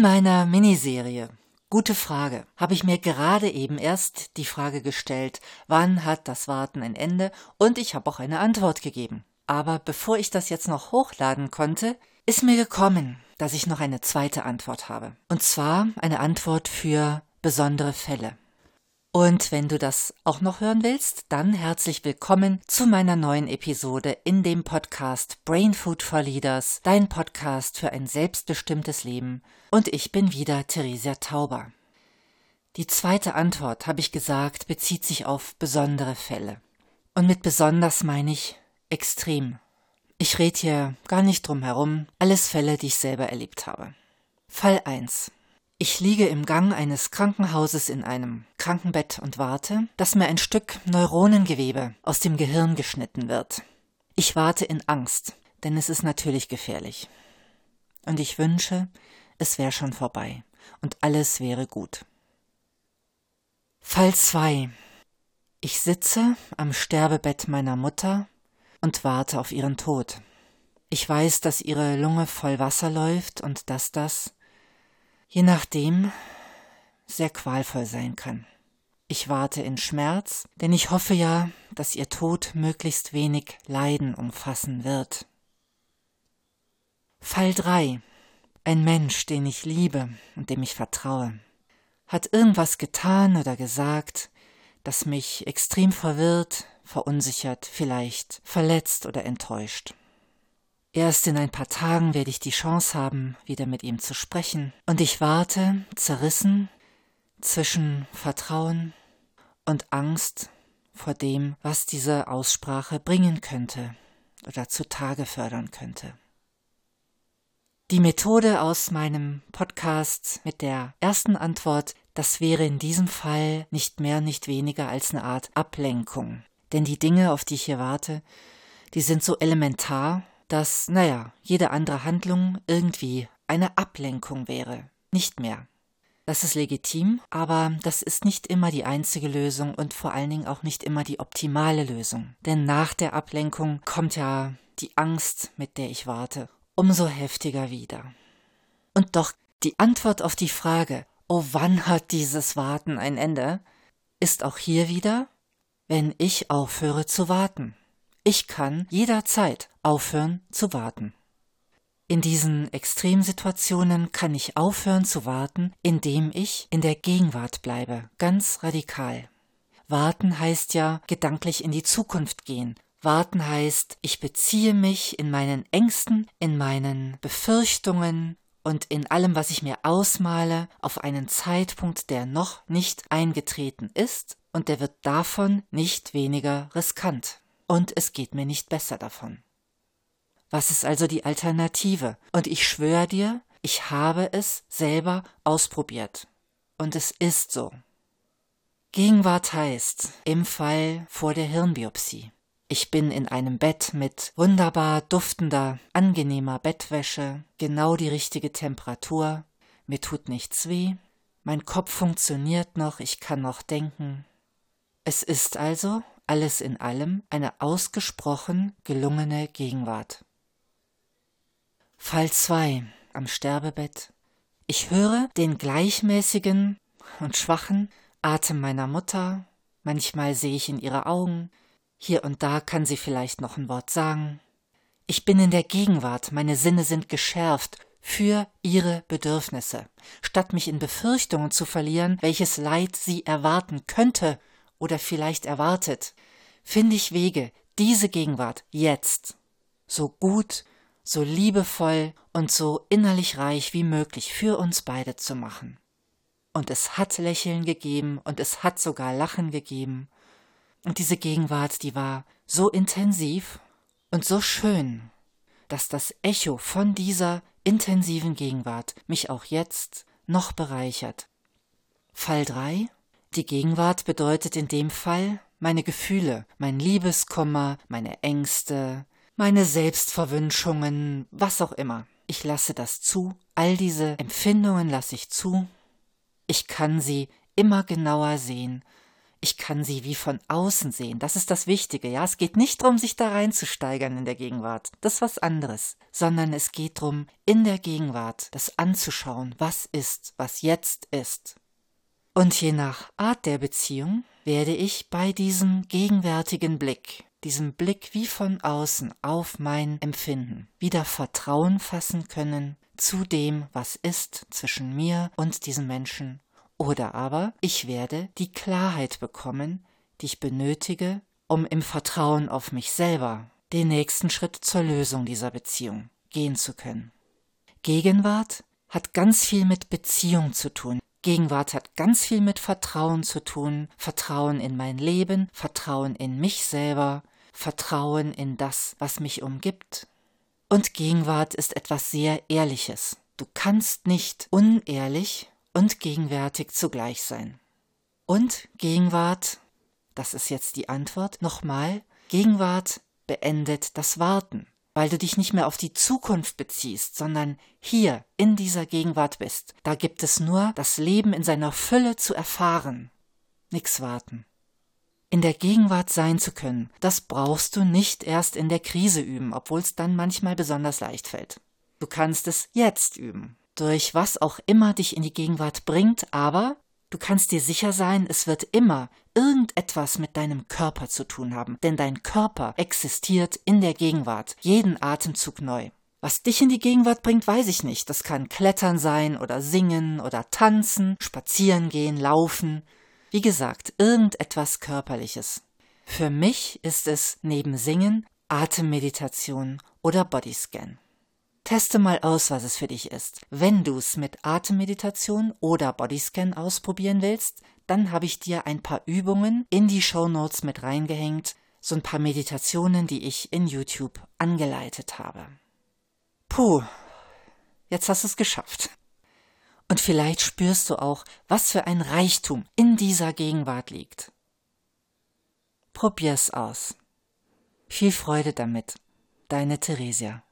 In meiner Miniserie Gute Frage habe ich mir gerade eben erst die Frage gestellt, wann hat das Warten ein Ende und ich habe auch eine Antwort gegeben. Aber bevor ich das jetzt noch hochladen konnte, ist mir gekommen, dass ich noch eine zweite Antwort habe. Und zwar eine Antwort für besondere Fälle. Und wenn du das auch noch hören willst, dann herzlich willkommen zu meiner neuen Episode in dem Podcast Brain Food for Leaders, dein Podcast für ein selbstbestimmtes Leben. Und ich bin wieder Theresia Tauber. Die zweite Antwort, habe ich gesagt, bezieht sich auf besondere Fälle. Und mit besonders meine ich extrem. Ich rede hier gar nicht drum herum, alles Fälle, die ich selber erlebt habe. Fall 1. Ich liege im Gang eines Krankenhauses in einem Krankenbett und warte, dass mir ein Stück Neuronengewebe aus dem Gehirn geschnitten wird. Ich warte in Angst, denn es ist natürlich gefährlich. Und ich wünsche, es wäre schon vorbei und alles wäre gut. Fall 2. Ich sitze am Sterbebett meiner Mutter und warte auf ihren Tod. Ich weiß, dass ihre Lunge voll Wasser läuft und dass das, je nachdem sehr qualvoll sein kann. Ich warte in Schmerz, denn ich hoffe ja, dass ihr Tod möglichst wenig Leiden umfassen wird. Fall 3. Ein Mensch, den ich liebe und dem ich vertraue, hat irgendwas getan oder gesagt, das mich extrem verwirrt, verunsichert, vielleicht verletzt oder enttäuscht. Erst in ein paar Tagen werde ich die Chance haben, wieder mit ihm zu sprechen, und ich warte, zerrissen, zwischen Vertrauen und Angst vor dem, was diese Aussprache bringen könnte oder zutage fördern könnte. Die Methode aus meinem Podcast mit der ersten Antwort, das wäre in diesem Fall nicht mehr, nicht weniger als eine Art Ablenkung. Denn die Dinge, auf die ich hier warte, die sind so elementar dass, naja, jede andere Handlung irgendwie eine Ablenkung wäre. Nicht mehr. Das ist legitim, aber das ist nicht immer die einzige Lösung und vor allen Dingen auch nicht immer die optimale Lösung. Denn nach der Ablenkung kommt ja die Angst, mit der ich warte, umso heftiger wieder. Und doch die Antwort auf die Frage, oh wann hat dieses Warten ein Ende, ist auch hier wieder, wenn ich aufhöre zu warten. Ich kann jederzeit aufhören zu warten. In diesen Extremsituationen kann ich aufhören zu warten, indem ich in der Gegenwart bleibe, ganz radikal. Warten heißt ja gedanklich in die Zukunft gehen. Warten heißt, ich beziehe mich in meinen Ängsten, in meinen Befürchtungen und in allem, was ich mir ausmale, auf einen Zeitpunkt, der noch nicht eingetreten ist, und der wird davon nicht weniger riskant und es geht mir nicht besser davon. Was ist also die Alternative? Und ich schwöre dir, ich habe es selber ausprobiert. Und es ist so. Gegenwart heißt, im Fall vor der Hirnbiopsie. Ich bin in einem Bett mit wunderbar duftender, angenehmer Bettwäsche, genau die richtige Temperatur, mir tut nichts weh, mein Kopf funktioniert noch, ich kann noch denken. Es ist also alles in allem eine ausgesprochen gelungene Gegenwart. Fall 2 am Sterbebett. Ich höre den gleichmäßigen und schwachen Atem meiner Mutter, manchmal sehe ich in ihre Augen, hier und da kann sie vielleicht noch ein Wort sagen. Ich bin in der Gegenwart, meine Sinne sind geschärft für ihre Bedürfnisse, statt mich in Befürchtungen zu verlieren, welches Leid sie erwarten könnte oder vielleicht erwartet, finde ich Wege, diese Gegenwart jetzt so gut, so liebevoll und so innerlich reich wie möglich für uns beide zu machen. Und es hat Lächeln gegeben und es hat sogar Lachen gegeben. Und diese Gegenwart, die war so intensiv und so schön, dass das Echo von dieser intensiven Gegenwart mich auch jetzt noch bereichert. Fall 3 die Gegenwart bedeutet in dem Fall meine Gefühle, mein Liebeskummer, meine Ängste, meine Selbstverwünschungen, was auch immer. Ich lasse das zu, all diese Empfindungen lasse ich zu. Ich kann sie immer genauer sehen. Ich kann sie wie von außen sehen. Das ist das Wichtige. Ja, es geht nicht darum, sich da reinzusteigern in der Gegenwart. Das ist was anderes. Sondern es geht darum, in der Gegenwart das anzuschauen, was ist, was jetzt ist. Und je nach Art der Beziehung werde ich bei diesem gegenwärtigen Blick, diesem Blick wie von außen auf mein Empfinden, wieder Vertrauen fassen können zu dem, was ist zwischen mir und diesem Menschen oder aber ich werde die Klarheit bekommen, die ich benötige, um im Vertrauen auf mich selber den nächsten Schritt zur Lösung dieser Beziehung gehen zu können. Gegenwart hat ganz viel mit Beziehung zu tun. Gegenwart hat ganz viel mit Vertrauen zu tun, Vertrauen in mein Leben, Vertrauen in mich selber, Vertrauen in das, was mich umgibt. Und Gegenwart ist etwas sehr Ehrliches. Du kannst nicht unehrlich und gegenwärtig zugleich sein. Und Gegenwart, das ist jetzt die Antwort, nochmal, Gegenwart beendet das Warten, weil du dich nicht mehr auf die Zukunft beziehst, sondern hier in dieser Gegenwart bist. Da gibt es nur das Leben in seiner Fülle zu erfahren. Nix warten. In der Gegenwart sein zu können, das brauchst du nicht erst in der Krise üben, obwohl es dann manchmal besonders leicht fällt. Du kannst es jetzt üben durch was auch immer dich in die Gegenwart bringt, aber du kannst dir sicher sein, es wird immer irgendetwas mit deinem Körper zu tun haben, denn dein Körper existiert in der Gegenwart, jeden Atemzug neu. Was dich in die Gegenwart bringt, weiß ich nicht. Das kann Klettern sein oder Singen oder Tanzen, Spazieren gehen, Laufen. Wie gesagt, irgendetwas Körperliches. Für mich ist es neben Singen Atemmeditation oder Bodyscan. Teste mal aus, was es für dich ist. Wenn du es mit Atemmeditation oder Bodyscan ausprobieren willst, dann habe ich dir ein paar Übungen in die Show Notes mit reingehängt, so ein paar Meditationen, die ich in YouTube angeleitet habe. Puh, jetzt hast du es geschafft. Und vielleicht spürst du auch, was für ein Reichtum in dieser Gegenwart liegt. Probier's aus. Viel Freude damit. Deine Theresia.